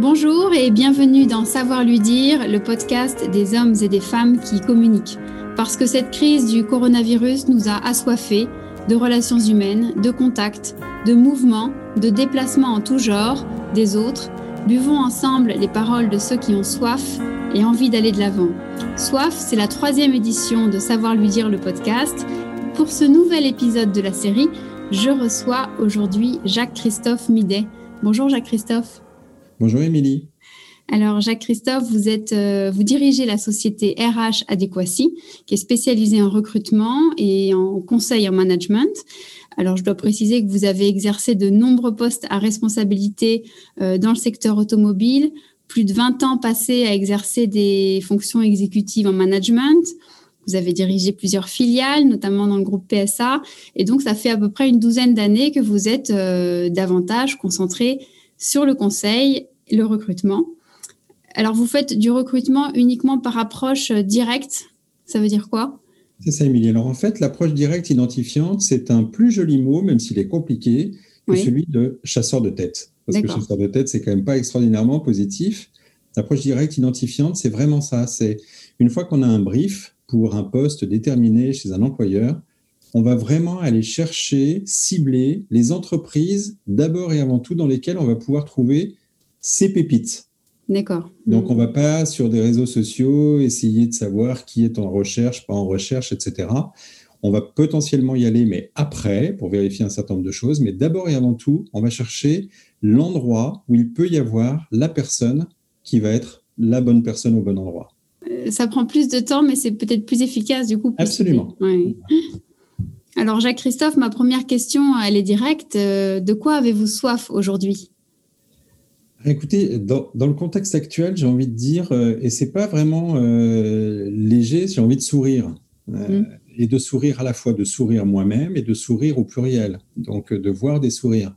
Bonjour et bienvenue dans Savoir lui dire, le podcast des hommes et des femmes qui communiquent. Parce que cette crise du coronavirus nous a assoiffés de relations humaines, de contacts, de mouvements, de déplacements en tout genre, des autres, buvons ensemble les paroles de ceux qui ont soif et envie d'aller de l'avant. Soif, c'est la troisième édition de Savoir lui dire le podcast. Pour ce nouvel épisode de la série, je reçois aujourd'hui Jacques-Christophe Midet. Bonjour Jacques-Christophe. Bonjour Émilie. Alors Jacques-Christophe, vous euh, vous dirigez la société RH Adéquacy, qui est spécialisée en recrutement et en conseil en management. Alors je dois préciser que vous avez exercé de nombreux postes à responsabilité euh, dans le secteur automobile, plus de 20 ans passés à exercer des fonctions exécutives en management. Vous avez dirigé plusieurs filiales, notamment dans le groupe PSA, et donc ça fait à peu près une douzaine d'années que vous êtes euh, davantage concentré sur le conseil le recrutement. Alors, vous faites du recrutement uniquement par approche directe. Ça veut dire quoi? C'est ça, Émilie. Alors, en fait, l'approche directe identifiante, c'est un plus joli mot, même s'il est compliqué, que celui de chasseur de tête. Parce que chasseur de tête, c'est quand même pas extraordinairement positif. L'approche directe identifiante, c'est vraiment ça. C'est une fois qu'on a un brief pour un poste déterminé chez un employeur, on va vraiment aller chercher, cibler les entreprises d'abord et avant tout dans lesquelles on va pouvoir trouver ces pépites. D'accord. Donc, on ne va pas sur des réseaux sociaux essayer de savoir qui est en recherche, pas en recherche, etc. On va potentiellement y aller, mais après, pour vérifier un certain nombre de choses. Mais d'abord et avant tout, on va chercher l'endroit où il peut y avoir la personne qui va être la bonne personne au bon endroit. Euh, ça prend plus de temps, mais c'est peut-être plus efficace du coup. Absolument. Alors, Jacques-Christophe, ma première question, elle est directe. Euh, de quoi avez-vous soif aujourd'hui? Écoutez, dans, le contexte actuel, j'ai envie de dire, euh, et c'est pas vraiment euh, léger, j'ai envie de sourire. Euh, mm. Et de sourire à la fois, de sourire moi-même et de sourire au pluriel. Donc, de voir des sourires.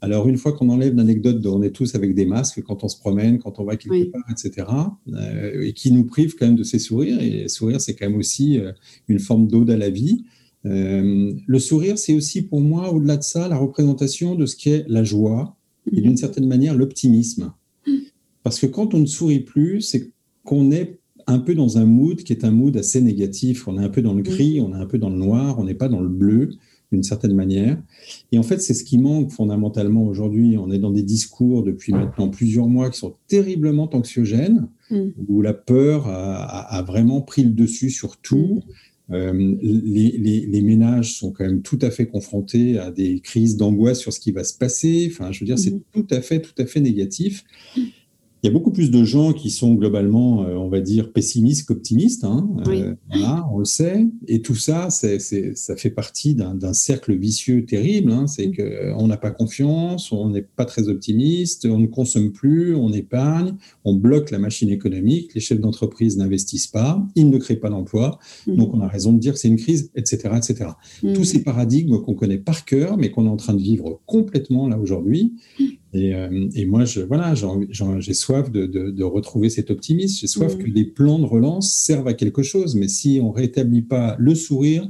Alors, une fois qu'on enlève l'anecdote de on est tous avec des masques quand on se promène, quand on va quelque part, etc., et qui nous prive quand même de ces sourires, et sourire, c'est quand même aussi une forme d'ode à la vie. le sourire, c'est aussi pour moi, au-delà de ça, la représentation de ce qu'est la joie, et d'une certaine manière l'optimisme. Parce que quand on ne sourit plus, c'est qu'on est un peu dans un mood qui est un mood assez négatif. On est un peu dans le gris, on est un peu dans le noir, on n'est pas dans le bleu d'une certaine manière. Et en fait, c'est ce qui manque fondamentalement aujourd'hui. On est dans des discours depuis maintenant plusieurs mois qui sont terriblement anxiogènes, mm. où la peur a, vraiment pris le dessus sur tout. Mm. Euh, les, ménages sont quand même tout à fait confrontés à des crises d'angoisse sur ce qui va se passer. Enfin, je veux dire, c'est mhm. tout à fait, tout à fait négatif. Il y a beaucoup plus de gens qui sont globalement, euh, on va dire, pessimistes qu'optimistes. Hein. Euh, on le sait. Et tout ça, c'est, ça fait partie d'un, cercle vicieux terrible. Hein. C'est mm. qu'on n'a pas confiance, on n'est pas très optimiste, on ne consomme plus, on épargne, on bloque la machine économique, les chefs d'entreprise n'investissent pas, ils ne créent pas d'emploi. Mm. Donc, on a raison de dire que c'est une crise, etc. etc. Mm. Tous ces paradigmes qu'on connaît par cœur, mais qu'on est en train de vivre complètement là aujourd'hui. Euh, et, moi, je, voilà, j'ai soif de, retrouver cet optimisme. J'ai soif mm. que les plans de relance servent à quelque chose. Mais si on rétablit pas le sourire,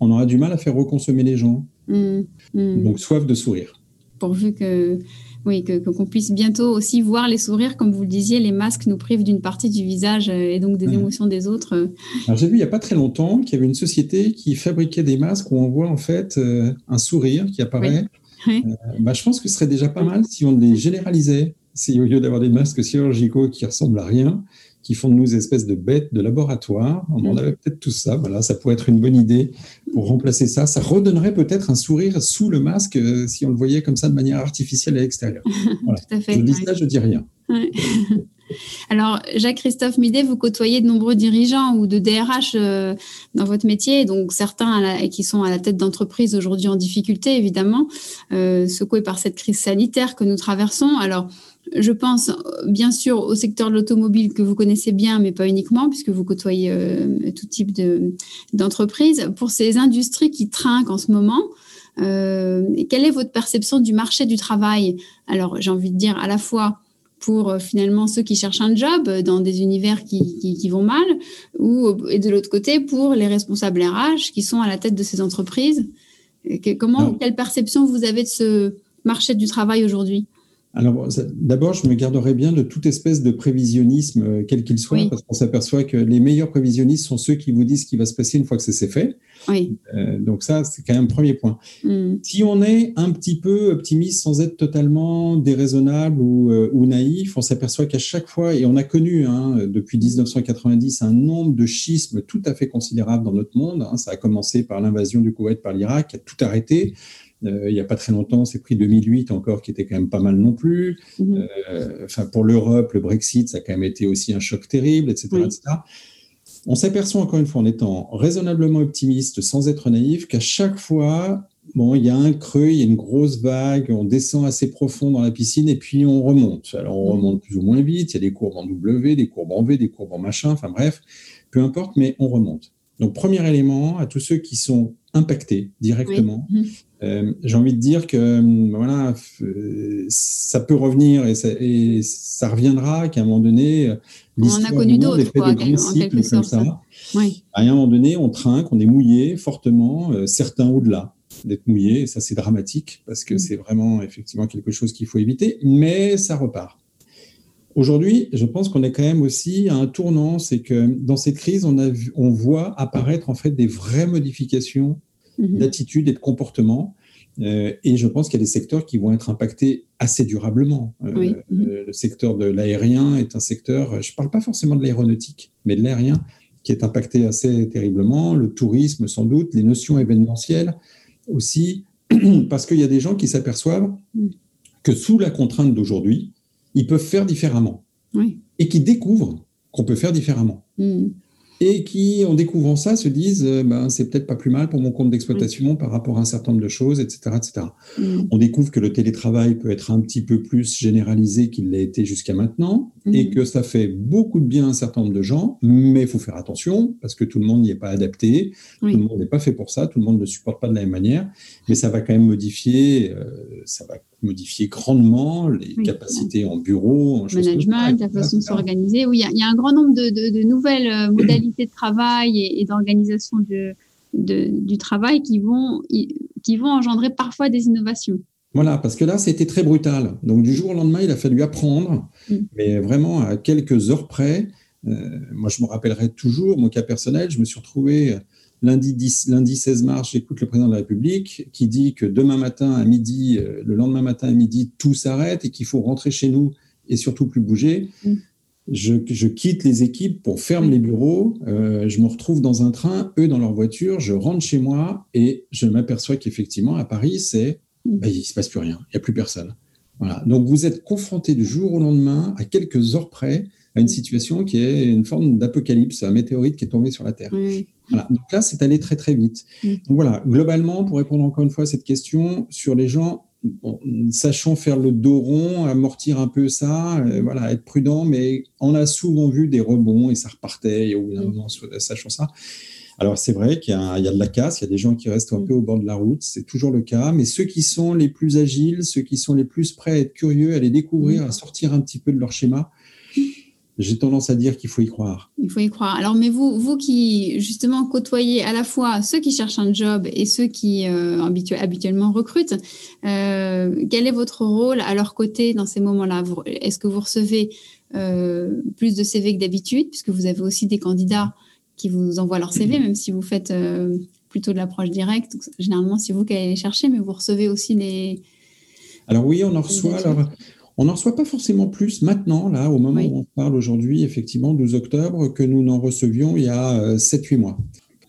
on aura du mal à faire reconsommer les gens. Mm. Mm. Donc, soif de sourire. Pourvu que oui, qu'on puisse bientôt aussi voir les sourires, comme vous le disiez, les masques nous privent d'une partie du visage euh, et donc des émotions des autres. Alors j'ai vu il n'y a pas très longtemps qu'il y avait une société qui fabriquait des masques où on voit en fait euh, un sourire qui apparaît. Euh, bah, je pense que ce serait déjà pas mal si on les généralisait, si au lieu d'avoir des masques chirurgicaux qui ressemblent à rien, qui font de nous espèces de bêtes de laboratoire. On en mm. avait peut-être tout ça. Voilà, ça pourrait être une bonne idée pour remplacer ça. Ça redonnerait peut-être un sourire sous le masque euh, si on le voyait comme ça de manière artificielle à l'extérieur. tout à fait. Je dis ça, je dis rien. Alors, Jacques-Christophe Midet, vous côtoyez de nombreux dirigeants ou de DRH euh, dans votre métier, donc certains qui sont à la tête d'entreprises aujourd'hui en difficulté, évidemment, euh, secoués par cette crise sanitaire que nous traversons. Alors, je pense bien sûr au secteur de l'automobile que vous connaissez bien, mais pas uniquement, puisque vous côtoyez euh, tout type d'entreprises. Pour ces industries qui trinquent en ce moment, quelle est votre perception du marché du travail? Alors, j'ai envie de dire à la fois pour euh, finalement ceux qui cherchent un job dans des univers qui, qui, vont mal, ou et de l'autre côté pour les responsables RH qui sont à la tête de ces entreprises. comment, quelle perception vous avez de ce marché du travail aujourd'hui? Alors, d'abord, je me garderais bien de toute espèce de prévisionnisme, euh, quel qu'il soit, parce qu'on s'aperçoit que les meilleurs prévisionnistes sont ceux qui vous disent ce qui va se passer une fois que c'est fait. Oui. Euh, donc ça, c'est quand même un premier point. Hmm. Si on est un petit peu optimiste sans être totalement déraisonnable ou, euh, ou naïf, on s'aperçoit qu'à chaque fois, et on a connu hein, depuis 1990 un nombre de schismes tout à fait considérable dans notre monde. Hein. ça a commencé par l'invasion du Koweït par l'Irak, qui a tout arrêté. Euh, il n'y a pas très longtemps, c'est pris 2008 encore, qui était quand même pas mal non plus. Mhm. Euh, enfin, pour l'Europe, le Brexit, ça a quand même été aussi un choc terrible, etc. etc. On s'aperçoit encore une fois, en étant raisonnablement optimiste, sans être naïf, qu'à chaque fois, bon, il y a un creux, il y a une grosse vague, on descend assez profond dans la piscine et puis on remonte. Alors, on mhm. remonte plus ou moins vite, il y a des courbes en W, des courbes en V, des courbes en machin, enfin bref, peu importe, mais on remonte. Donc, premier élément, à tous ceux qui sont impactés directement. Euh, j'ai envie de dire que euh, voilà, ça peut revenir et ça, et ça reviendra qu'à un moment donné, on en a connu d'autres, quoi, en quelque sorte. Oui. À un moment donné, on trinque, on est mouillé fortement, euh, certains au-delà d'être mouillé. Ça, c'est dramatique parce que mm. c'est vraiment effectivement quelque chose qu'il faut éviter, mais ça repart. Aujourd'hui, je pense qu'on est quand même aussi à un tournant, c'est que dans cette crise, on, a on voit apparaître en fait des vraies modifications Mhm. d'attitude et de comportement. Euh, et je pense qu'il y a des secteurs qui vont être impactés assez durablement. Euh, mhm. euh, le secteur de l'aérien est un secteur, je ne parle pas forcément de l'aéronautique, mais de l'aérien, qui est impacté assez terriblement. Le tourisme, sans doute, les notions événementielles aussi, parce qu'il y a des gens qui s'aperçoivent mhm. que sous la contrainte d'aujourd'hui, ils peuvent faire différemment. Et qui découvrent qu'on peut faire différemment et qui, en découvrant ça, se disent euh, ben, c'est peut-être pas plus mal pour mon compte d'exploitation par rapport à un certain nombre de choses, etc. etc. Mm. On découvre que le télétravail peut être un petit peu plus généralisé qu'il l'a été jusqu'à maintenant mm. et que ça fait beaucoup de bien à un certain nombre de gens, mais il faut faire attention parce que tout le monde n'y est pas adapté, tout le monde n'est pas fait pour ça, tout le monde ne supporte pas de la même manière, mais ça va quand même modifier, euh, ça va modifier grandement les capacités en bureau, en management, la façon de s'organiser. Oui, il y, a un grand nombre de, nouvelles euh, modalités de travail et, d'organisation du travail qui vont, qui vont engendrer parfois des innovations. Voilà, parce que là, c'était très brutal. Donc, du jour au lendemain, il a fallu apprendre, mm. mais vraiment à quelques heures près. Euh, moi, je me rappellerai toujours, mon cas personnel, je me suis retrouvé Lundi, 10, lundi 16 mars, j'écoute le président de la République qui dit que demain matin à midi, euh, le lendemain matin à midi, tout s'arrête et qu'il faut rentrer chez nous et surtout plus bouger. Mm. Je, quitte les équipes pour fermer les bureaux. Euh, je me retrouve dans un train, eux dans leur voiture. Je rentre chez moi et je m'aperçois qu'effectivement, à Paris, c'est mm. bah, il ne se passe plus rien. Il n'y a plus personne. Voilà. Donc, vous êtes confronté du jour au lendemain, à quelques heures près, à une mm. situation qui est une forme d'apocalypse, un météorite qui est tombé sur la Terre. Donc là, c'est allé très très vite. Mm. Donc voilà, globalement, pour répondre encore une fois à cette question, sur les gens, sachant faire le dos rond, amortir un peu ça, euh, voilà, être prudent, mais on a souvent vu des rebonds et ça repartait, et au bout d'un mm. moment, sachant ça. Alors c'est vrai qu'il y, a de la casse, il y a des gens qui restent un mm. peu au bord de la route, c'est toujours le cas, mais ceux qui sont les plus agiles, ceux qui sont les plus prêts à être curieux, à les découvrir, à sortir un petit peu de leur schéma, j'ai tendance à dire qu'il faut y croire. Il faut y croire. Alors, mais vous, vous qui justement côtoyez à la fois ceux qui cherchent un job et ceux qui euh, habituellement recrutent, euh, quel est votre rôle à leur côté dans ces moments-là? Est-ce que vous recevez euh, plus de CV que d'habitude, puisque vous avez aussi des candidats qui vous envoient leur CV, même si vous faites plutôt de l'approche directe? Généralement, c'est vous qui allez les chercher, mais vous recevez aussi les. Alors oui, on en reçoit. Alors, on n'en reçoit pas forcément plus maintenant, là, au moment où on parle aujourd'hui, effectivement, 12 octobre, que nous n'en recevions il y a 7-8 euh, mois.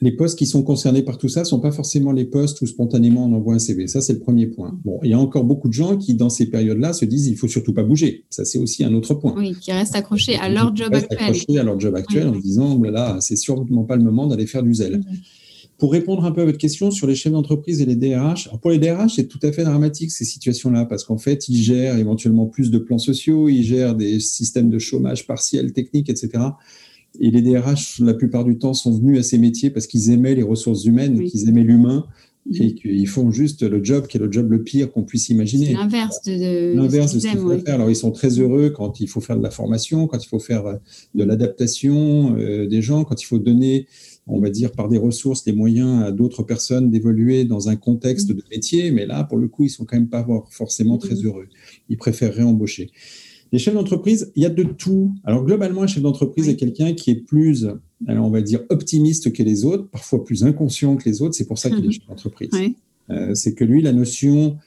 Les postes qui sont concernés par tout ça ne sont pas forcément les postes où spontanément on envoie un CV. Ça, c'est le premier point. Bon, il y a encore beaucoup de gens qui, dans ces périodes-là, se disent il faut surtout pas bouger. Ça, c'est aussi un autre point. Oui, qui restent accrochés à leur job actuel. Accrochés à leur job actuel en disant là, c'est sûrement pas le moment d'aller faire du zèle. Pour répondre un peu à votre question sur les chefs d'entreprise et les DRH, pour les DRH, c'est tout à fait dramatique ces situations-là parce qu'en fait, ils gèrent éventuellement plus de plans sociaux, ils gèrent des systèmes de chômage partiel, technique, etc. Et les DRH, la plupart du temps, sont venus à ces métiers parce qu'ils aimaient les ressources humaines, qu'ils aimaient l'humain et qu'ils font juste le job qui est le job le pire qu'on puisse imaginer. C'est l'inverse de, l'inverse de ce qu'il faut faire. Alors ils sont très heureux quand il faut faire de la formation, quand il faut faire euh, de l'adaptation euh, des gens, quand il faut donner, on va dire, par des ressources, les moyens à d'autres personnes d'évoluer dans un contexte de métier. Mais là, pour le coup, ils sont quand même pas forcément très heureux. Ils préféreraient embaucher. Les chefs d'entreprise, il y a de tout. Alors globalement, un chef d'entreprise est quelqu'un qui est plus, alors on va dire, optimiste que les autres, parfois plus inconscient que les autres. C'est pour ça qu'il est chef d'entreprise. Euh, c'est que lui, la notion,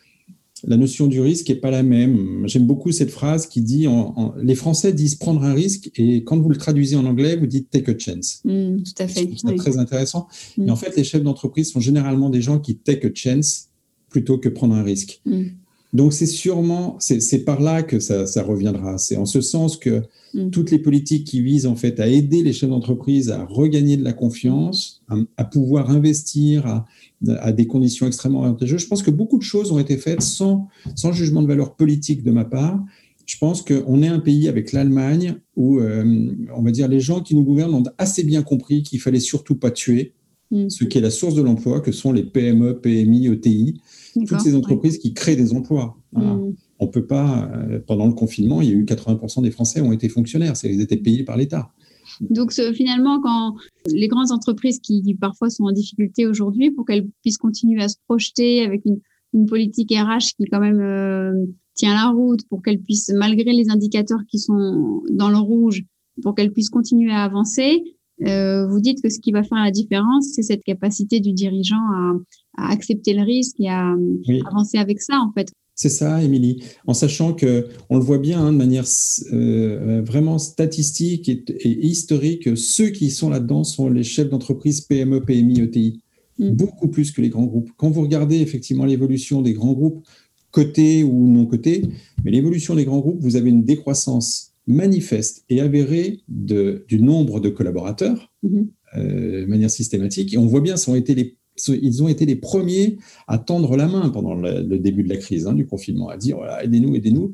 la notion du risque n'est pas la même. J'aime beaucoup cette phrase qui dit, en, les Français disent prendre un risque et quand vous le traduisez en anglais, vous dites take a chance. Mm, tout à fait. C'est très intéressant. Mm. Et en fait, les chefs d'entreprise sont généralement des gens qui take a chance plutôt que prendre un risque. Mm. Donc c'est sûrement, c'est par là que ça, reviendra. C'est en ce sens que mm. toutes les politiques qui visent en fait à aider les chefs d'entreprise à regagner de la confiance, à, pouvoir investir à, des conditions extrêmement avantageuses. Je pense que beaucoup de choses ont été faites sans, sans jugement de valeur politique de ma part. Je pense qu'on est un pays avec l'Allemagne où, euh, on va dire, les gens qui nous gouvernent ont assez bien compris qu'il fallait surtout pas tuer mm. ce qui est la source de l'emploi, que sont les PME, PMI, ETI toutes ces entreprises qui créent des emplois. Mm. On peut pas, euh, pendant le confinement, il y a eu 80% des Français ont été fonctionnaires, ils étaient payés par l'État. Donc finalement, quand les grandes entreprises qui, parfois sont en difficulté aujourd'hui, pour qu'elles puissent continuer à se projeter avec une, politique RH qui quand même euh, tient la route, pour qu'elles puissent, malgré les indicateurs qui sont dans le rouge, pour qu'elles puissent continuer à avancer, euh, vous dites que ce qui va faire la différence, c'est cette capacité du dirigeant à, à accepter le risque et à, avancer avec ça, en fait. C'est ça, Émilie. En sachant que, on le voit bien hein, de manière euh, vraiment statistique et, historique, ceux qui sont là-dedans sont les chefs d'entreprise PME, PMI, ETI, mm. beaucoup plus que les grands groupes. Quand vous regardez effectivement l'évolution des grands groupes, cotés ou non cotés, mais l'évolution des grands groupes, vous avez une décroissance manifeste et avérée de, du nombre de collaborateurs mm-hmm. euh, de manière systématique. Et on voit bien, ce ont été les ils ont été les premiers à tendre la main pendant le, début de la crise, hein, du confinement, à dire voilà, aidez-nous, aidez-nous,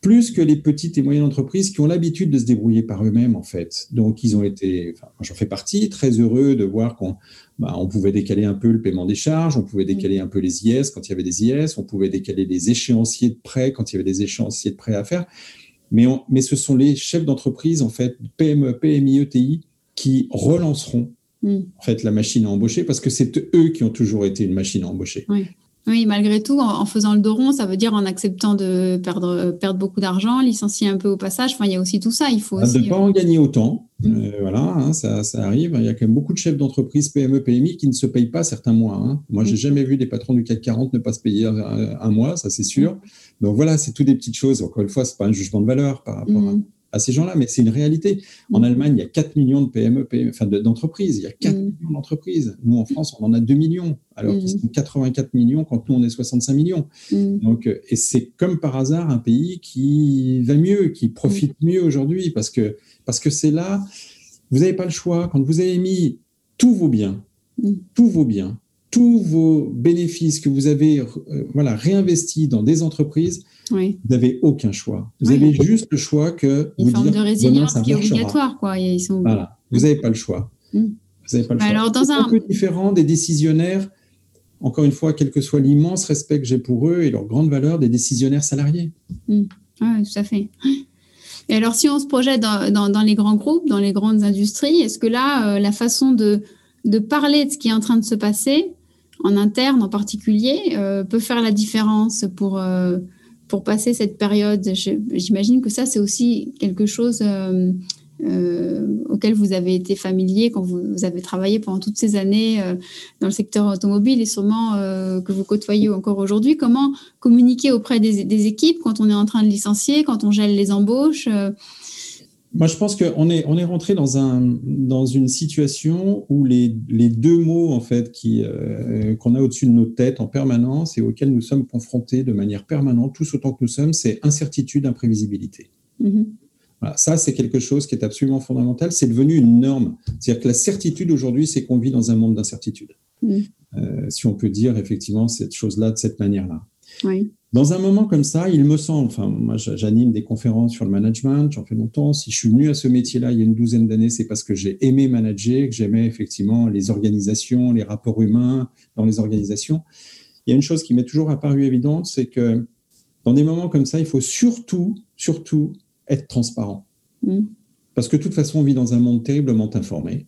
plus que les petites et moyennes entreprises qui ont l'habitude de se débrouiller par eux-mêmes, en fait. Donc, ils ont été, enfin, j'en fais partie, très heureux de voir qu'on bah, on pouvait décaler un peu le paiement des charges, on pouvait décaler un peu les IS quand il y avait des IS, on pouvait décaler les échéanciers de prêts quand il y avait des échéanciers de prêts à faire. Mais, mais ce sont les chefs d'entreprise, en fait, PME, PMI, ETI, qui relanceront Mm. en fait, la machine à embaucher, parce que c'est eux qui ont toujours été une machine à embaucher. Oui. Oui, malgré tout, en, faisant le dos rond, ça veut dire en acceptant de perdre, perdre beaucoup d'argent, licencier un peu au passage. Enfin, il y a aussi tout ça. Il faut ah, aussi, de ne pas en gagner autant. Mm. Euh, voilà, hein, ça, ça, arrive. Il y a quand même beaucoup de chefs d'entreprise PME, PMI qui ne se payent pas certains mois. Hein. Moi, j'ai mm. jamais vu des patrons du CAC 40 ne pas se payer un, mois, ça c'est sûr. Donc voilà, c'est toutes des petites choses. Encore une fois, c'est pas un jugement de valeur par rapport à à ces gens-là, mais c'est une réalité. En mm. Allemagne, il y a 4 millions de PME, PME enfin d'entreprises. Il y a 4 mm. millions d'entreprises. Nous, en France, on en a 2 millions, alors qu'ils mm. sont 84 millions quand nous, on est 65 millions. Donc, euh, et c'est comme par hasard un pays qui va mieux, qui profite mieux aujourd'hui, parce que parce que c'est là, vous n'avez pas le choix. Quand vous avez mis tous vos biens, tous vos biens, tous vos bénéfices que vous avez euh, voilà, réinvestis dans des entreprises, vous n'avez aucun choix. Vous avez juste le choix que Une forme de résilience qui est obligatoire. Quoi. Ils sont... Voilà. Vous n'avez pas le choix. Mm. Vous n'avez pas le choix. Alors, dans un... un peu différent des décisionnaires, encore une fois, quel que soit l'immense respect que j'ai pour eux et leur grande valeur des décisionnaires salariés. Mm. Oui, tout à fait. Et alors, si on se projette dans, dans, dans, les grands groupes, dans les grandes industries, est-ce que là, euh, la façon de, de parler de ce qui est en train de se passer, en interne en particulier, euh, peut faire la différence pour, euh, pour passer cette période. J'imagine que ça, c'est aussi quelque chose euh, auquel vous avez été familier quand vous, avez travaillé pendant toutes ces années dans le secteur automobile et sûrement que vous côtoyez encore aujourd'hui. Comment communiquer auprès des, des, équipes quand on est en train de licencier, quand on gèle les embauches moi, je pense qu'on est, on est rentré dans, un, dans une situation où les, les deux mots en fait, qui, euh, qu'on a au-dessus de nos têtes en permanence et auxquels nous sommes confrontés de manière permanente, tous autant que nous sommes, c'est incertitude, imprévisibilité. Mm-hmm. Voilà, ça, c'est quelque chose qui est absolument fondamental. C'est devenu une norme. C'est-à-dire que la certitude aujourd'hui, c'est qu'on vit dans un monde d'incertitude. Mm. Euh, si on peut dire effectivement cette chose-là de cette manière-là. Oui. Dans un moment comme ça, il me semble, enfin, moi j'anime des conférences sur le management, j'en fais longtemps. Si je suis venu à ce métier-là il y a une douzaine d'années, c'est parce que j'ai aimé manager, que j'aimais effectivement les organisations, les rapports humains dans les organisations. Il y a une chose qui m'est toujours apparue évidente, c'est que dans des moments comme ça, il faut surtout, surtout être transparent. Mm. Parce que de toute façon, on vit dans un monde terriblement informé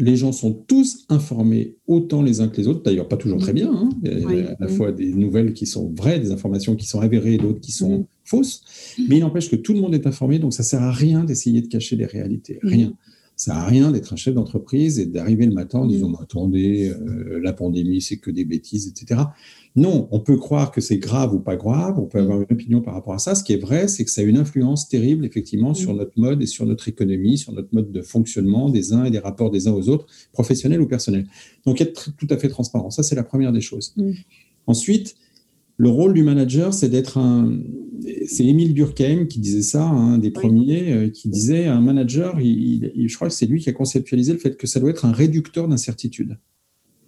les gens sont tous informés autant les uns que les autres, d'ailleurs pas toujours très bien. Hein. Il y a à la fois des nouvelles qui sont vraies, des informations qui sont avérées, d'autres qui sont fausses. Mais il n'empêche que tout le monde est informé, donc ça sert à rien d'essayer de cacher les réalités. Rien. Ça n'a rien d'être un chef d'entreprise et d'arriver le matin en disant attendez, euh, la pandémie, c'est que des bêtises, etc. Non, on peut croire que c'est grave ou pas grave, on peut avoir une opinion par rapport à ça. Ce qui est vrai, c'est que ça a une influence terrible, effectivement, sur notre mode et sur notre économie, sur notre mode de fonctionnement des uns et des rapports des uns aux autres, professionnels ou personnels. Donc, être tout à fait transparent, ça, c'est la première des choses. Ensuite, le rôle du manager, c'est d'être un. C'est Émile Durkheim qui disait ça, un des premiers, euh, qui disait un manager, je crois que c'est lui qui a conceptualisé le fait que ça doit être un réducteur d'incertitude.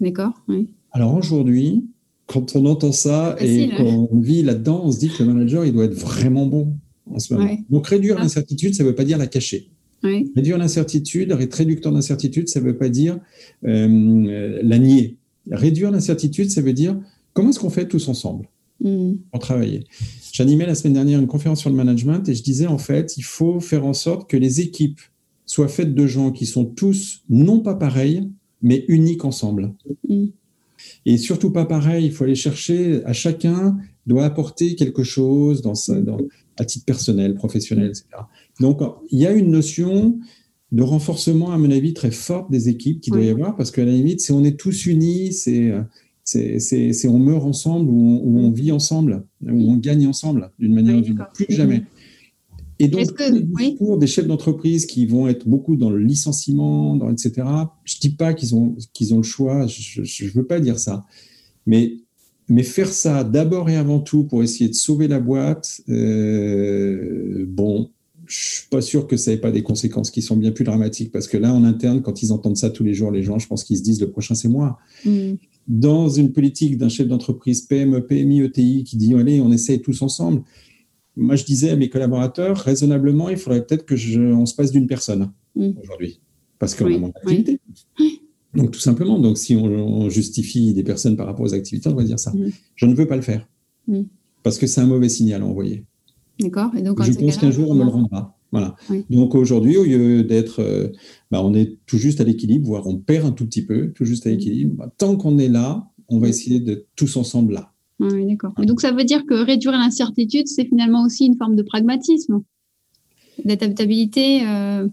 D'accord, oui. Alors aujourd'hui, quand on entend ça et qu'on vit là-dedans, on se dit que le manager, il doit être vraiment bon en ce moment. Donc réduire ah. l'incertitude, ça ne veut pas dire la cacher. Réduire l'incertitude, être réducteur d'incertitude, ça ne veut pas dire euh, la nier. Réduire l'incertitude, ça veut dire comment est-ce qu'on fait tous ensemble? Hmm. pour travailler. J'animais la semaine dernière une conférence sur le management et je disais en fait, il faut faire en sorte que les équipes soient faites de gens qui sont tous non pas pareils, mais uniques ensemble. Hmm. Et surtout pas pareil, il faut aller chercher, à chacun doit apporter quelque chose dans, à titre personnel, professionnel, etc. Donc, il y a une notion de renforcement, à mon avis, très forte des équipes qui doit y avoir, parce qu'à la limite, si on est tous unis, c'est c'est on meurt ensemble ou on, on, vit ensemble, ou on gagne ensemble d'une manière ou d'une autre. Plus jamais. Et donc, pour des chefs d'entreprise qui vont être beaucoup dans le licenciement, dans, etc., je ne dis pas qu'ils ont, qu'ils ont le choix, je ne veux pas dire ça. Mais, mais faire ça d'abord et avant tout pour essayer de sauver la boîte, euh, bon, je ne suis pas sûr que ça n'ait pas des conséquences qui sont bien plus dramatiques. Parce que là, en interne, quand ils entendent ça tous les jours, les gens, je pense qu'ils se disent le prochain, c'est moi. Mm. Dans une politique d'un chef d'entreprise PME, PMI, ETI qui dit allez, on essaye tous ensemble moi, je disais à mes collaborateurs, raisonnablement, il faudrait peut-être que on se passe d'une personne mm. aujourd'hui, parce qu'on a moins d'activités. Donc, tout simplement, donc, si on, justifie des personnes par rapport aux activités, on va dire ça. Mm. Je ne veux pas le faire, mm. parce que c'est un mauvais signal à envoyer. D'accord. Et donc, je pense qu'un jour, on me le rendra. Voilà. Donc aujourd'hui, au lieu d'être, euh, bah, on est tout juste à l'équilibre, voire on perd un tout petit peu, tout juste à l'équilibre. Bah, tant qu'on est là, on va essayer de tous ensemble là. Oui, d'accord. Donc ça veut dire que réduire l'incertitude, c'est finalement aussi une forme de pragmatisme, d'adaptabilité. Euh...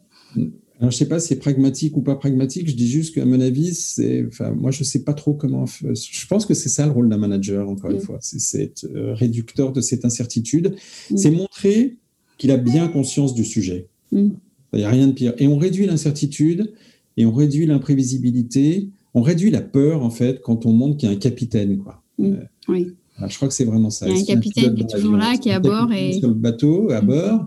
Alors, je ne sais pas si c'est pragmatique ou pas pragmatique. Je dis juste qu'à mon avis, c'est, enfin, moi, je ne sais pas trop comment. Je pense que c'est ça le rôle d'un manager, encore une fois. C'est être euh, réducteur de cette incertitude. C'est montrer qu'il a bien conscience du sujet. Mm. Il n'y a rien de pire. Et on réduit l'incertitude et on réduit l'imprévisibilité. On réduit la peur, en fait, quand on montre qu'il y a un capitaine. Quoi. Euh, oui. je crois que c'est vraiment ça. Il y a un capitaine qui est toujours là, qui est à bord. Et... Sur le bateau, à mm. bord.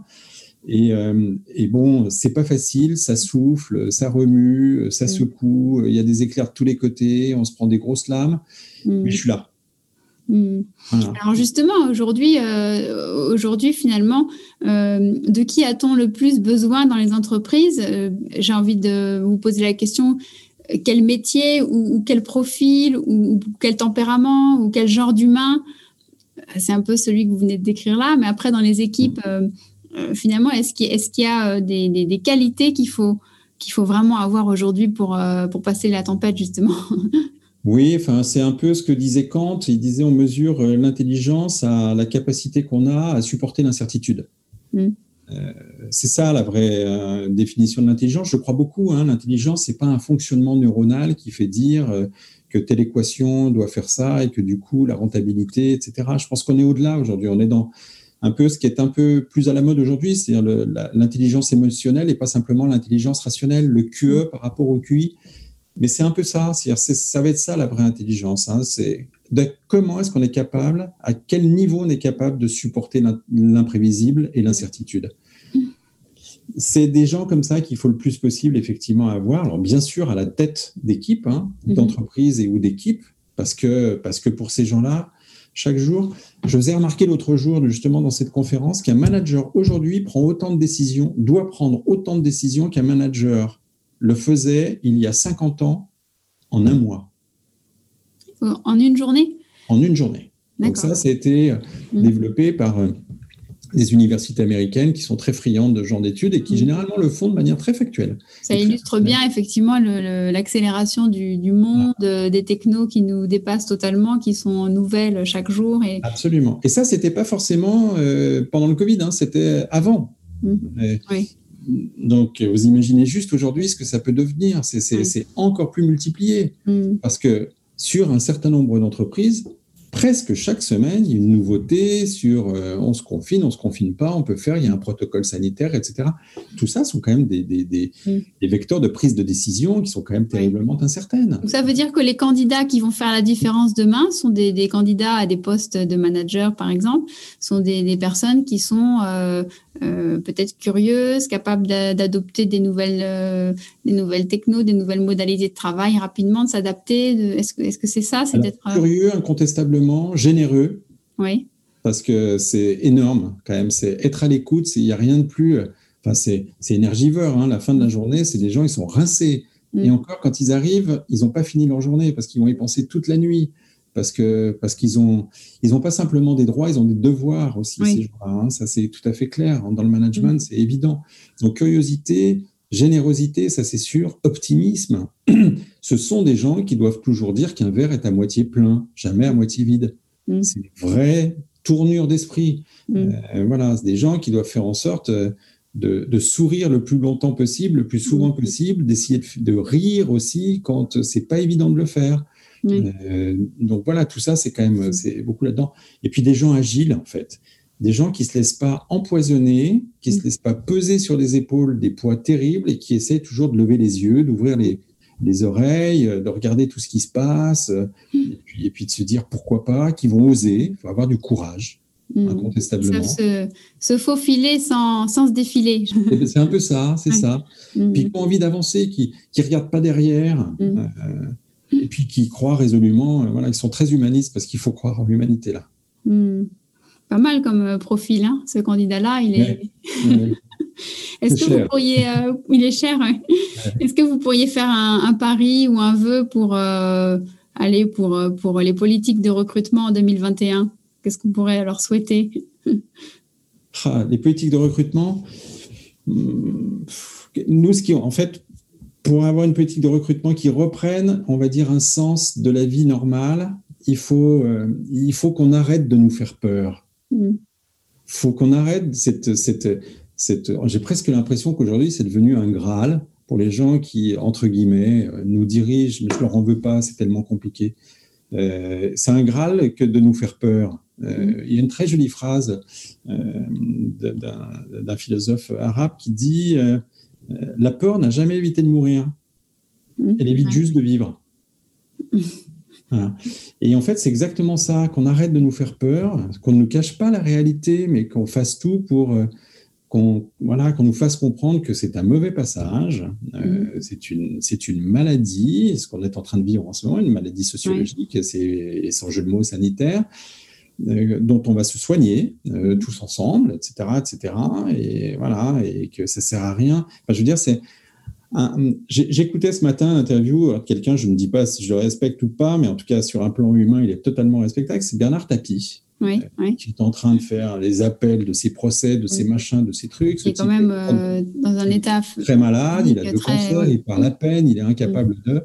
Et, euh, et, bon, c'est pas facile, ça souffle, ça remue, ça mm. secoue, il y a des éclairs de tous les côtés, on se prend des grosses lames, mm. mais je suis là. Alors justement, aujourd'hui, euh, aujourd'hui finalement, euh, de qui a-t-on le plus besoin dans les entreprises? J'ai envie de vous poser la question quel métier ou, quel profil ou, quel tempérament ou quel genre d'humain? C'est un peu celui que vous venez de décrire là, mais après dans les équipes, euh, euh, finalement, est-ce qu'il y a euh, des, qualités qu'il faut, qu'il faut vraiment avoir aujourd'hui pour, pour passer la tempête, justement? Oui, enfin, c'est un peu ce que disait Kant. Il disait on mesure l'intelligence à la capacité qu'on a à supporter l'incertitude. Mmh. Euh, c'est ça la vraie euh, définition de l'intelligence. Je crois beaucoup. Hein, l'intelligence, c'est pas un fonctionnement neuronal qui fait dire euh, que telle équation doit faire ça et que du coup la rentabilité, etc. Je pense qu'on est au-delà aujourd'hui. On est dans un peu ce qui est un peu plus à la mode aujourd'hui, c'est-à-dire l'intelligence émotionnelle et pas simplement l'intelligence rationnelle, le QE par rapport au QI. Mais c'est un peu ça, c'est-à-dire ça va être ça la vraie intelligence. Hein. c'est comment est-ce qu'on est capable, à quel niveau on est capable de supporter l'imprévisible et l'incertitude. C'est des gens comme ça qu'il faut le plus possible effectivement avoir. Alors bien sûr à la tête d'équipe, hein, mhm. d'entreprise et ou d'équipe, parce que, parce que pour ces gens-là, chaque jour. Je vous ai remarqué l'autre jour, justement, dans cette conférence, qu'un manager aujourd'hui prend autant de décisions, doit prendre autant de décisions qu'un manager le faisait il y a 50 ans en un mois. En une journée? En une journée. Donc ça, ça a été mmh. développé par euh, des universités américaines qui sont très friandes de ce genre d'études et qui mm. généralement le font de manière très factuelle. Ça illustre bien effectivement l'accélération du, monde, euh, des technos qui nous dépassent totalement, qui sont nouvelles chaque jour. Et... Absolument. Et ça, c'était pas forcément euh, pendant le Covid, hein, c'était avant. Mm. oui. Donc, vous imaginez juste aujourd'hui ce que ça peut devenir. C'est encore plus multiplié. Mm. Parce que sur un certain nombre d'entreprises, presque chaque semaine, il y a une nouveauté sur euh, on se confine, on se confine pas, on peut faire, il y a un protocole sanitaire, etc. Tout ça sont quand même des, des, des, mm. vecteurs de prise de décision qui sont quand même terriblement incertaines. ça veut dire que les candidats qui vont faire la différence demain sont des, candidats à des postes de manager, par exemple, sont des, personnes qui sont euh, euh, peut-être curieuses, capables d'adopter des nouvelles, des nouvelles technos, des nouvelles modalités de travail rapidement, de s'adapter. Est-ce que c'est -ce c'est ça C'est d'être curieux, incontestablement généreux. Oui. Parce que c'est énorme quand même. C'est être à l'écoute. Il n'y a rien de plus. Enfin, c'est énergivore. Hein. La fin de la journée, c'est des gens, ils sont rincés. Et mm. encore, quand ils arrivent, ils n'ont pas fini leur journée parce qu'ils vont y penser toute la nuit. Parce que parce qu'ils ont ils ont pas simplement des droits, ils ont des devoirs aussi. Ces hein. Ça c'est tout à fait clair dans le management, mm. c'est évident. Donc curiosité, générosité, ça c'est sûr, optimisme, ce sont des gens qui doivent toujours dire qu'un verre est à moitié plein, jamais à moitié vide. Mm. C'est une vraie tournure d'esprit. Mm. Euh, voilà, c'est des gens qui doivent faire en sorte euh, de, sourire le plus longtemps possible, le plus souvent mm. possible, d'essayer de, rire aussi quand c'est pas évident de le faire. Euh, donc voilà, tout ça, c'est quand même c'est beaucoup là-dedans. Et puis des gens agiles, en fait des gens qui ne se laissent pas empoisonner, qui ne se mm. laissent pas peser sur les épaules des poids terribles et qui essaient toujours de lever les yeux, d'ouvrir les, oreilles, de regarder tout ce qui se passe, mm. et, puis, de se dire pourquoi pas, qui vont oser, il faut avoir du courage. Mm. Incontestablement. Se, se, faufiler sans, sans se défiler. C'est un peu ça, c'est ça. Puis qui ont envie d'avancer, qui ne regardent pas derrière, euh, et puis qui croient résolument, euh, voilà, ils sont très humanistes parce qu'il faut croire en l'humanité là pas mal comme euh, profil, hein, ce candidat-là. Il est. Est-ce que vous pourriez, euh, il est cher. Est-ce que vous pourriez faire un, pari ou un vœu pour euh, aller pour pour les politiques de recrutement en 2021 Qu'est-ce qu'on pourrait leur souhaiter? Ah, Les politiques de recrutement, hmm, nous, ce qui, en fait, pour avoir une politique de recrutement qui reprenne, on va dire, un sens de la vie normale, il faut, il faut qu'on arrête de nous faire peur. Il faut qu'on arrête cette. cette, cette J'ai presque l'impression qu'aujourd'hui, c'est devenu un Graal pour les gens qui, entre guillemets, nous dirigent, mais je leur en veux pas, c'est tellement compliqué. Euh, c'est un Graal que de nous faire peur. Euh, il y a une très jolie phrase euh, d'un philosophe arabe qui dit La peur n'a jamais évité de mourir, elle évite juste de vivre. Et en fait, c'est exactement ça, qu'on arrête de nous faire peur, qu'on ne nous cache pas la réalité, mais qu'on fasse tout pour euh, qu'on voilà, qu'on nous fasse comprendre que c'est un mauvais passage, euh, mm-hmm. c'est une, une maladie, ce qu'on est en train de vivre en ce moment, une maladie sociologique, c'est, et sans jeu de mots sanitaire, euh, dont on va se soigner mm-hmm. tous ensemble, etc., etc., et voilà, et que ça sert à rien. Enfin, je veux dire, c'est J'écoutais ce matin l'interview de quelqu'un, je ne dis pas si je le respecte ou pas, mais en tout cas sur un plan humain, il est totalement respectable. C'est Bernard Tapie. Oui, euh, qui est en train de faire les appels de ses procès, de ses machins, de ses trucs. Il est quand même euh, dans un état très malade, il a deux cancers, il parle à peine, il est incapable de.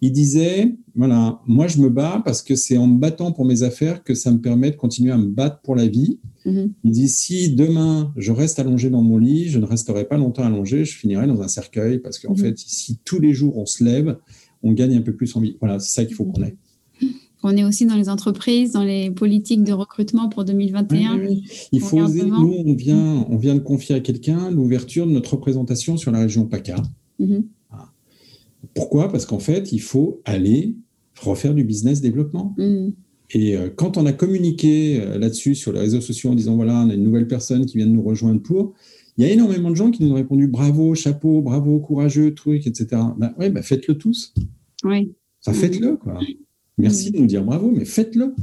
Il disait voilà, moi je me bats parce que c'est en me battant pour mes affaires que ça me permet de continuer à me battre pour la vie. Mhm. Il dit si demain je reste allongé dans mon lit, je ne resterai pas longtemps allongé, je finirai dans un cercueil parce qu'en mhm. fait, si tous les jours on se lève, on gagne un peu plus en vie. Voilà, c'est ça qu'il faut qu'on ait. On est aussi dans les entreprises, dans les politiques de recrutement pour 2021. Il faut oser. Nous, on vient, on vient de confier à quelqu'un l'ouverture de notre représentation sur la région PACA. Mhm. Pourquoi? Parce qu'en fait, il faut aller refaire du business développement. Et euh, quand on a communiqué euh, là-dessus sur les réseaux sociaux en disant voilà, on a une nouvelle personne qui vient de nous rejoindre pour, il y a énormément de gens qui nous ont répondu bravo, chapeau, bravo, courageux, truc, etc. Ben ouais, ben faites-le tous. Oui. faites-le, quoi. Merci de nous dire bravo, mais faites-le.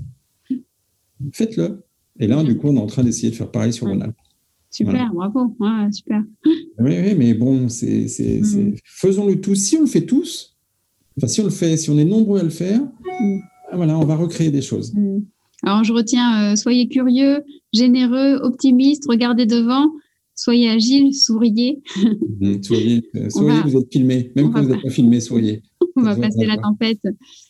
faites-le. Et là, du coup, on est en train d'essayer de faire pareil sur Rhône-Alpes. Super, bravo. super. Oui, oui, mais bon, c'est, mm. faisons-le tous. Si on le fait tous, enfin, si on le fait, si on est nombreux à le faire, mm. Ah, voilà, on va recréer des choses. Mm. Alors, je retiens, euh, soyez curieux, généreux, optimiste, regardez devant, soyez agile, souriez. soyez, euh, soyez vous êtes filmé, même quand vous n'êtes pas filmé, soyez. on va passer la tempête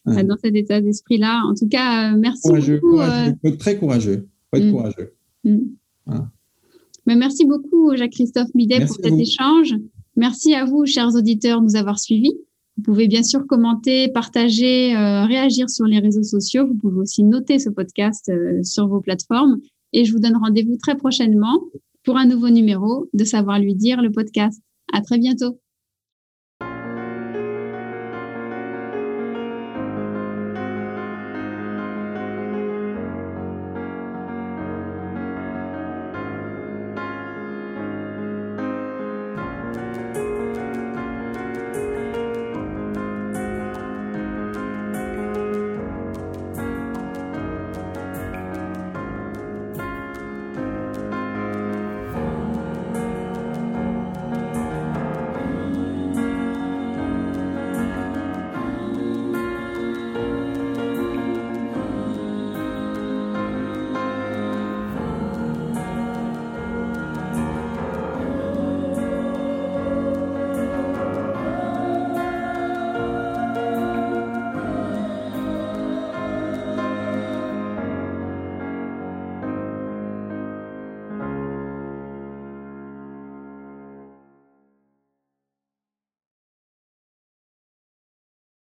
euh, dans cet état d'esprit-là. En tout cas, merci beaucoup. Courageux, très courageux. Faut être courageux. Mais merci beaucoup, Jacques-Christophe Midet, pour cet échange. Merci à vous, chers auditeurs, de nous avoir suivis. Vous pouvez bien sûr commenter, partager, euh, réagir sur les réseaux sociaux. Vous pouvez aussi noter ce podcast euh, sur vos plateformes. Et je vous donne rendez-vous très prochainement pour un nouveau numéro de Savoir lui dire le podcast. À très bientôt.